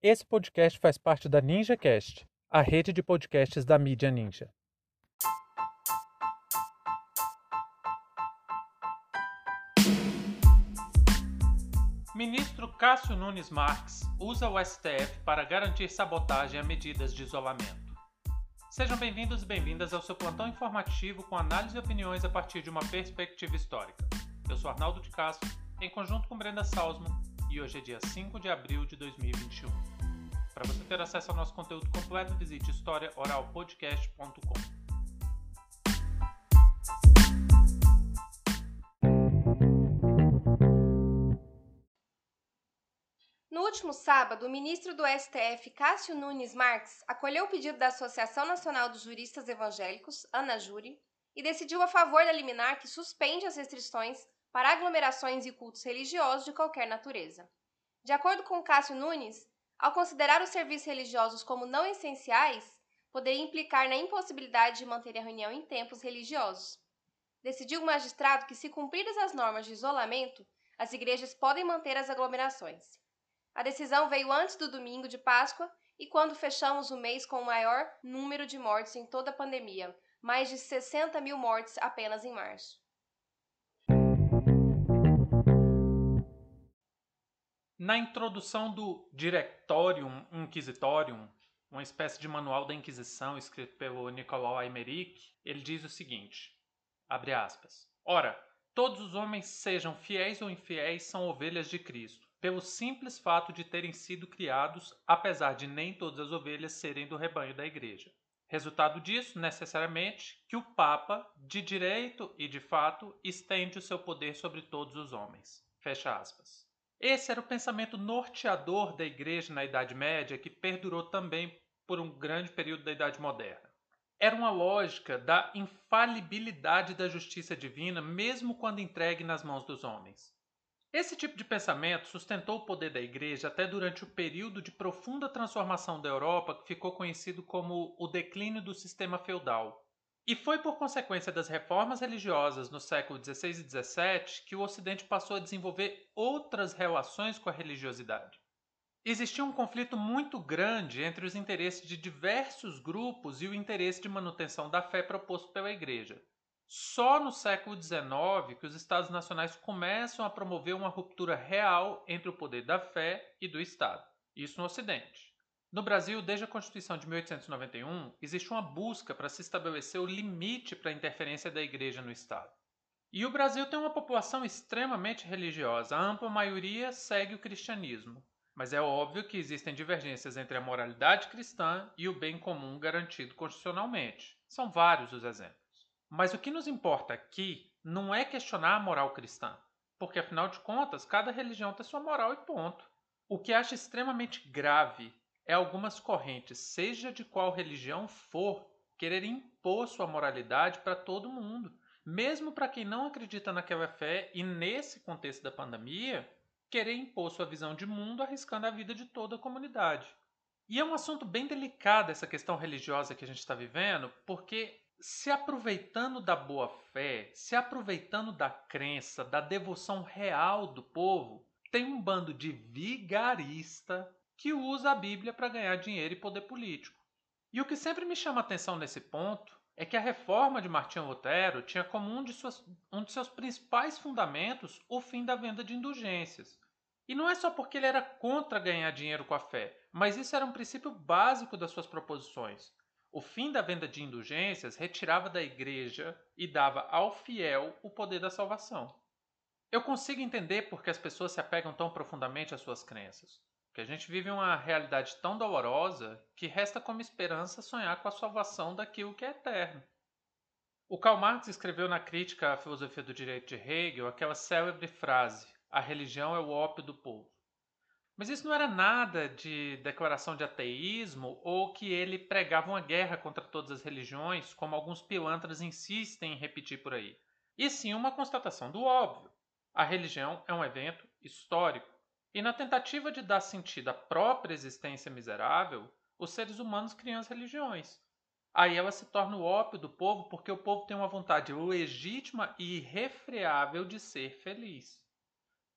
Esse podcast faz parte da NinjaCast, a rede de podcasts da mídia Ninja. Ministro Cássio Nunes Marques usa o STF para garantir sabotagem a medidas de isolamento. Sejam bem-vindos e bem-vindas ao seu plantão informativo com análise e opiniões a partir de uma perspectiva histórica. Eu sou Arnaldo de Castro, em conjunto com Brenda Salzman, e hoje é dia 5 de abril de 2021. Para você ter acesso ao nosso conteúdo completo, visite historiaoralpodcast.com. No último sábado, o ministro do STF, Cássio Nunes Marques, acolheu o pedido da Associação Nacional dos Juristas Evangélicos, Ana Júri, e decidiu a favor da liminar que suspende as restrições para aglomerações e cultos religiosos de qualquer natureza. De acordo com Cássio Nunes, ao considerar os serviços religiosos como não essenciais, poderia implicar na impossibilidade de manter a reunião em tempos religiosos. Decidiu o magistrado que, se cumpridas as normas de isolamento, as igrejas podem manter as aglomerações. A decisão veio antes do domingo de Páscoa e quando fechamos o mês com o maior número de mortes em toda a pandemia, mais de 60 mil mortes apenas em março. Na introdução do Directorium Inquisitorium, uma espécie de manual da Inquisição escrito pelo Nicolau Aymeric, ele diz o seguinte: abre aspas. Ora, todos os homens, sejam fiéis ou infiéis, são ovelhas de Cristo, pelo simples fato de terem sido criados, apesar de nem todas as ovelhas serem do rebanho da igreja. Resultado disso, necessariamente, que o Papa, de direito e de fato, estende o seu poder sobre todos os homens. Fecha aspas. Esse era o pensamento norteador da Igreja na Idade Média, que perdurou também por um grande período da Idade Moderna. Era uma lógica da infalibilidade da justiça divina, mesmo quando entregue nas mãos dos homens. Esse tipo de pensamento sustentou o poder da Igreja até durante o período de profunda transformação da Europa que ficou conhecido como o declínio do sistema feudal. E foi por consequência das reformas religiosas no século XVI e XVII que o Ocidente passou a desenvolver outras relações com a religiosidade. Existia um conflito muito grande entre os interesses de diversos grupos e o interesse de manutenção da fé proposto pela Igreja. Só no século XIX que os Estados nacionais começam a promover uma ruptura real entre o poder da fé e do Estado. Isso no Ocidente. No Brasil, desde a Constituição de 1891, existe uma busca para se estabelecer o limite para a interferência da Igreja no Estado. E o Brasil tem uma população extremamente religiosa, a ampla maioria segue o cristianismo, mas é óbvio que existem divergências entre a moralidade cristã e o bem comum garantido constitucionalmente. São vários os exemplos. Mas o que nos importa aqui não é questionar a moral cristã, porque afinal de contas, cada religião tem sua moral e ponto. O que acho extremamente grave é algumas correntes, seja de qual religião for, querer impor sua moralidade para todo mundo, mesmo para quem não acredita naquela fé e nesse contexto da pandemia, querer impor sua visão de mundo arriscando a vida de toda a comunidade. E é um assunto bem delicado essa questão religiosa que a gente está vivendo, porque se aproveitando da boa fé, se aproveitando da crença, da devoção real do povo, tem um bando de vigarista que usa a Bíblia para ganhar dinheiro e poder político. E o que sempre me chama atenção nesse ponto é que a reforma de Martinho Lutero tinha como um de, suas, um de seus principais fundamentos o fim da venda de indulgências. E não é só porque ele era contra ganhar dinheiro com a fé, mas isso era um princípio básico das suas proposições. O fim da venda de indulgências retirava da igreja e dava ao fiel o poder da salvação. Eu consigo entender por que as pessoas se apegam tão profundamente às suas crenças que a gente vive uma realidade tão dolorosa que resta como esperança sonhar com a salvação daquilo que é eterno. O Karl Marx escreveu na crítica à filosofia do direito de Hegel aquela célebre frase: a religião é o ópio do povo. Mas isso não era nada de declaração de ateísmo ou que ele pregava uma guerra contra todas as religiões, como alguns pilantras insistem em repetir por aí. E sim uma constatação do óbvio. A religião é um evento histórico e na tentativa de dar sentido à própria existência miserável, os seres humanos criam as religiões. Aí ela se torna o ópio do povo porque o povo tem uma vontade legítima e irrefreável de ser feliz.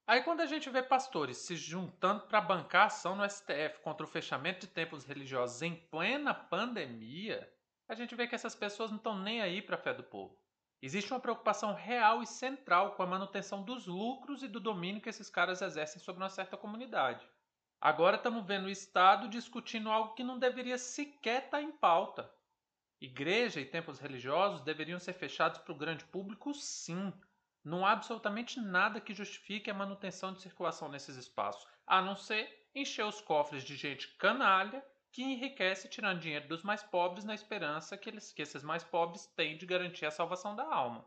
Aí quando a gente vê pastores se juntando para bancar ação no STF contra o fechamento de templos religiosos em plena pandemia, a gente vê que essas pessoas não estão nem aí para a fé do povo. Existe uma preocupação real e central com a manutenção dos lucros e do domínio que esses caras exercem sobre uma certa comunidade. Agora estamos vendo o Estado discutindo algo que não deveria sequer estar tá em pauta. Igreja e templos religiosos deveriam ser fechados para o grande público, sim. Não há absolutamente nada que justifique a manutenção de circulação nesses espaços, a não ser encher os cofres de gente canalha que enriquece tirando dinheiro dos mais pobres na esperança que, eles, que esses mais pobres têm de garantir a salvação da alma.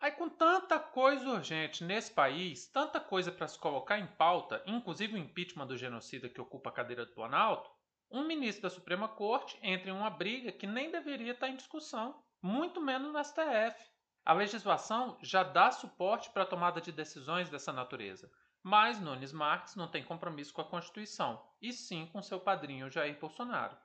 Aí, com tanta coisa urgente nesse país, tanta coisa para se colocar em pauta, inclusive o impeachment do genocida que ocupa a cadeira do Planalto, um ministro da Suprema Corte entra em uma briga que nem deveria estar em discussão, muito menos no STF. A legislação já dá suporte para a tomada de decisões dessa natureza, mas Nunes Marques não tem compromisso com a Constituição, e sim com seu padrinho Jair Bolsonaro.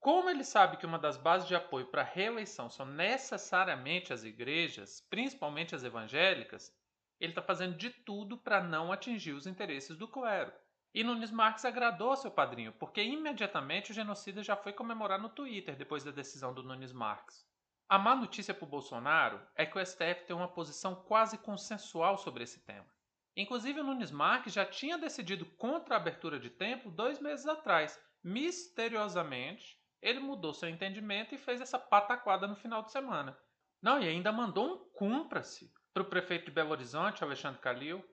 Como ele sabe que uma das bases de apoio para a reeleição são necessariamente as igrejas, principalmente as evangélicas, ele está fazendo de tudo para não atingir os interesses do clero. E Nunes Marques agradou seu padrinho, porque imediatamente o genocida já foi comemorar no Twitter depois da decisão do Nunes Marques. A má notícia para o Bolsonaro é que o STF tem uma posição quase consensual sobre esse tema. Inclusive, o Nunes Marques já tinha decidido contra a abertura de templo dois meses atrás. Misteriosamente, ele mudou seu entendimento e fez essa pataquada no final de semana. Não, e ainda mandou um cumpra-se para o prefeito de Belo Horizonte, Alexandre Calil.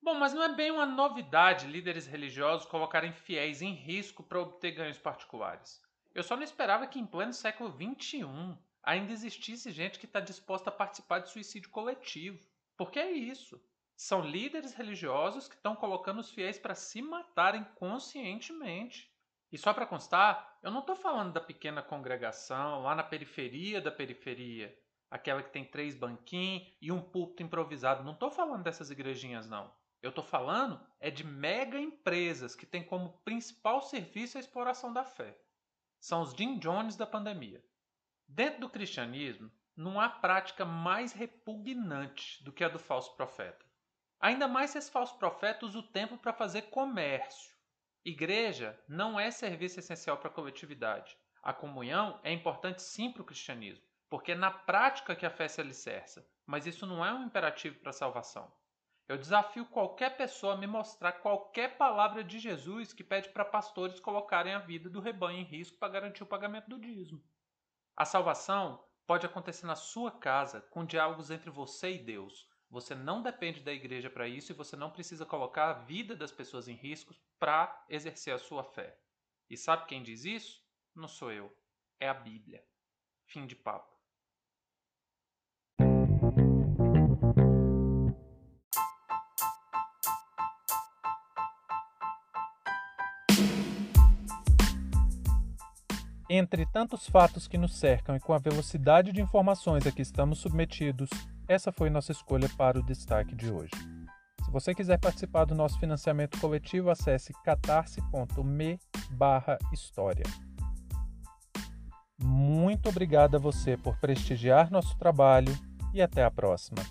Bom, mas não é bem uma novidade líderes religiosos colocarem fiéis em risco para obter ganhos particulares. Eu só não esperava que em pleno século XXI ainda existisse gente que está disposta a participar de suicídio coletivo. Porque é isso. São líderes religiosos que estão colocando os fiéis para se matarem conscientemente. E só para constar, eu não estou falando da pequena congregação lá na periferia da periferia, aquela que tem três banquinhos e um púlpito improvisado. Não estou falando dessas igrejinhas, não. Eu estou falando é de mega empresas que têm como principal serviço a exploração da fé. São os Jim Jones da pandemia. Dentro do cristianismo, não há prática mais repugnante do que a do falso profeta. Ainda mais se esse falso profeta usa o tempo para fazer comércio. Igreja não é serviço essencial para a coletividade. A comunhão é importante sim para o cristianismo, porque é na prática que a fé se alicerça, mas isso não é um imperativo para a salvação. Eu desafio qualquer pessoa a me mostrar qualquer palavra de Jesus que pede para pastores colocarem a vida do rebanho em risco para garantir o pagamento do dízimo. A salvação pode acontecer na sua casa, com diálogos entre você e Deus, você não depende da igreja para isso e você não precisa colocar a vida das pessoas em risco para exercer a sua fé. E sabe quem diz isso? Não sou eu. É a Bíblia. Fim de papo. Entre tantos fatos que nos cercam e com a velocidade de informações a que estamos submetidos, essa foi nossa escolha para o destaque de hoje. Se você quiser participar do nosso financiamento coletivo, acesse catarse.me história. Muito obrigado a você por prestigiar nosso trabalho e até a próxima.